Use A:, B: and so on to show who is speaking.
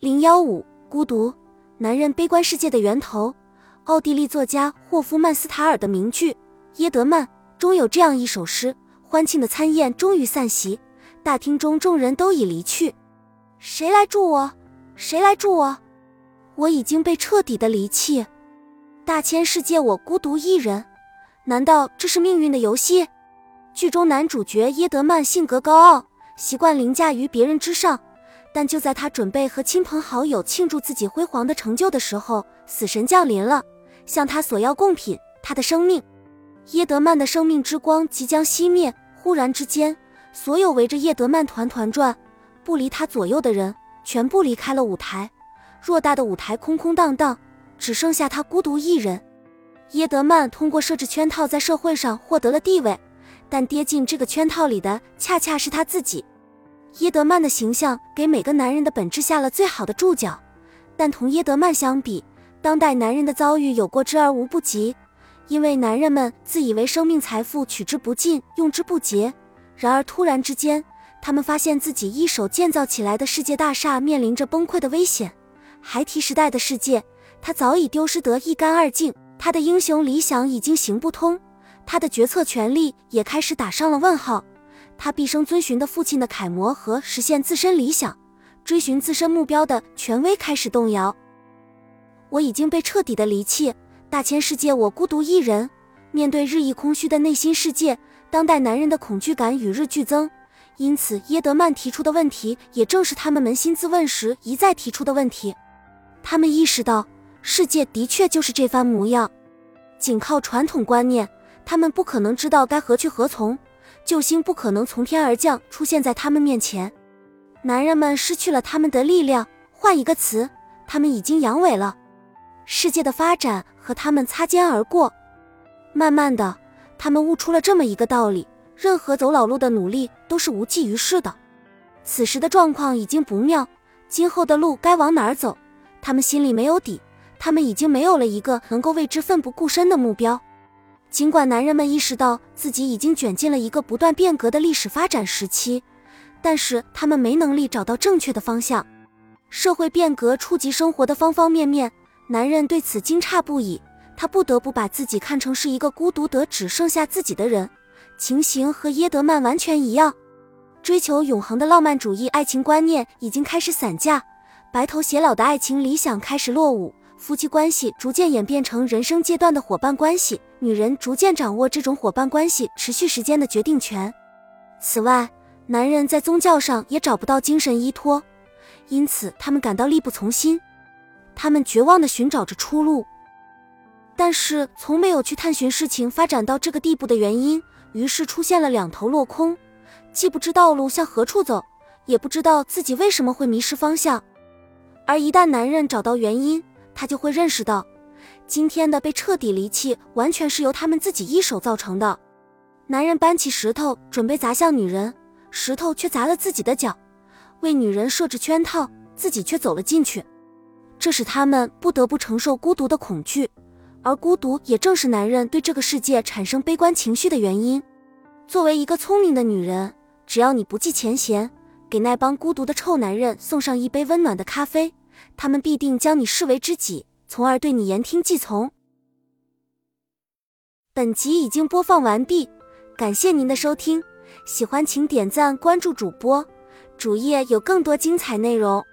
A: 零幺五，孤独，男人悲观世界的源头。奥地利作家霍夫曼斯塔尔的名句《耶德曼》中有这样一首诗：欢庆的餐宴终于散席，大厅中众人都已离去。谁来助我？谁来助我？我已经被彻底的离弃。大千世界，我孤独一人。难道这是命运的游戏？剧中男主角耶德曼性格高傲，习惯凌驾于别人之上。但就在他准备和亲朋好友庆祝自己辉煌的成就的时候，死神降临了，向他索要贡品，他的生命。耶德曼的生命之光即将熄灭。忽然之间，所有围着叶德曼团团转、不离他左右的人全部离开了舞台。偌大的舞台空空荡荡，只剩下他孤独一人。耶德曼通过设置圈套，在社会上获得了地位，但跌进这个圈套里的恰恰是他自己。耶德曼的形象给每个男人的本质下了最好的注脚，但同耶德曼相比，当代男人的遭遇有过之而无不及。因为男人们自以为生命财富取之不尽、用之不竭，然而突然之间，他们发现自己一手建造起来的世界大厦面临着崩溃的危险。孩提时代的世界，他早已丢失得一干二净，他的英雄理想已经行不通，他的决策权力也开始打上了问号。他毕生遵循的父亲的楷模和实现自身理想、追寻自身目标的权威开始动摇。我已经被彻底的离弃，大千世界，我孤独一人。面对日益空虚的内心世界，当代男人的恐惧感与日俱增。因此，耶德曼提出的问题，也正是他们扪心自问时一再提出的问题。他们意识到，世界的确就是这番模样。仅靠传统观念，他们不可能知道该何去何从。救星不可能从天而降，出现在他们面前。男人们失去了他们的力量，换一个词，他们已经阳痿了。世界的发展和他们擦肩而过。慢慢的，他们悟出了这么一个道理：任何走老路的努力都是无济于事的。此时的状况已经不妙，今后的路该往哪儿走？他们心里没有底，他们已经没有了一个能够为之奋不顾身的目标。尽管男人们意识到自己已经卷进了一个不断变革的历史发展时期，但是他们没能力找到正确的方向。社会变革触及生活的方方面面，男人对此惊诧不已。他不得不把自己看成是一个孤独得只剩下自己的人。情形和耶德曼完全一样，追求永恒的浪漫主义爱情观念已经开始散架，白头偕老的爱情理想开始落伍。夫妻关系逐渐演变成人生阶段的伙伴关系，女人逐渐掌握这种伙伴关系持续时间的决定权。此外，男人在宗教上也找不到精神依托，因此他们感到力不从心。他们绝望地寻找着出路，但是从没有去探寻事情发展到这个地步的原因，于是出现了两头落空，既不知道路向何处走，也不知道自己为什么会迷失方向。而一旦男人找到原因，他就会认识到，今天的被彻底离弃，完全是由他们自己一手造成的。男人搬起石头准备砸向女人，石头却砸了自己的脚，为女人设置圈套，自己却走了进去。这使他们不得不承受孤独的恐惧，而孤独也正是男人对这个世界产生悲观情绪的原因。作为一个聪明的女人，只要你不计前嫌，给那帮孤独的臭男人送上一杯温暖的咖啡。他们必定将你视为知己，从而对你言听计从。本集已经播放完毕，感谢您的收听，喜欢请点赞关注主播，主页有更多精彩内容。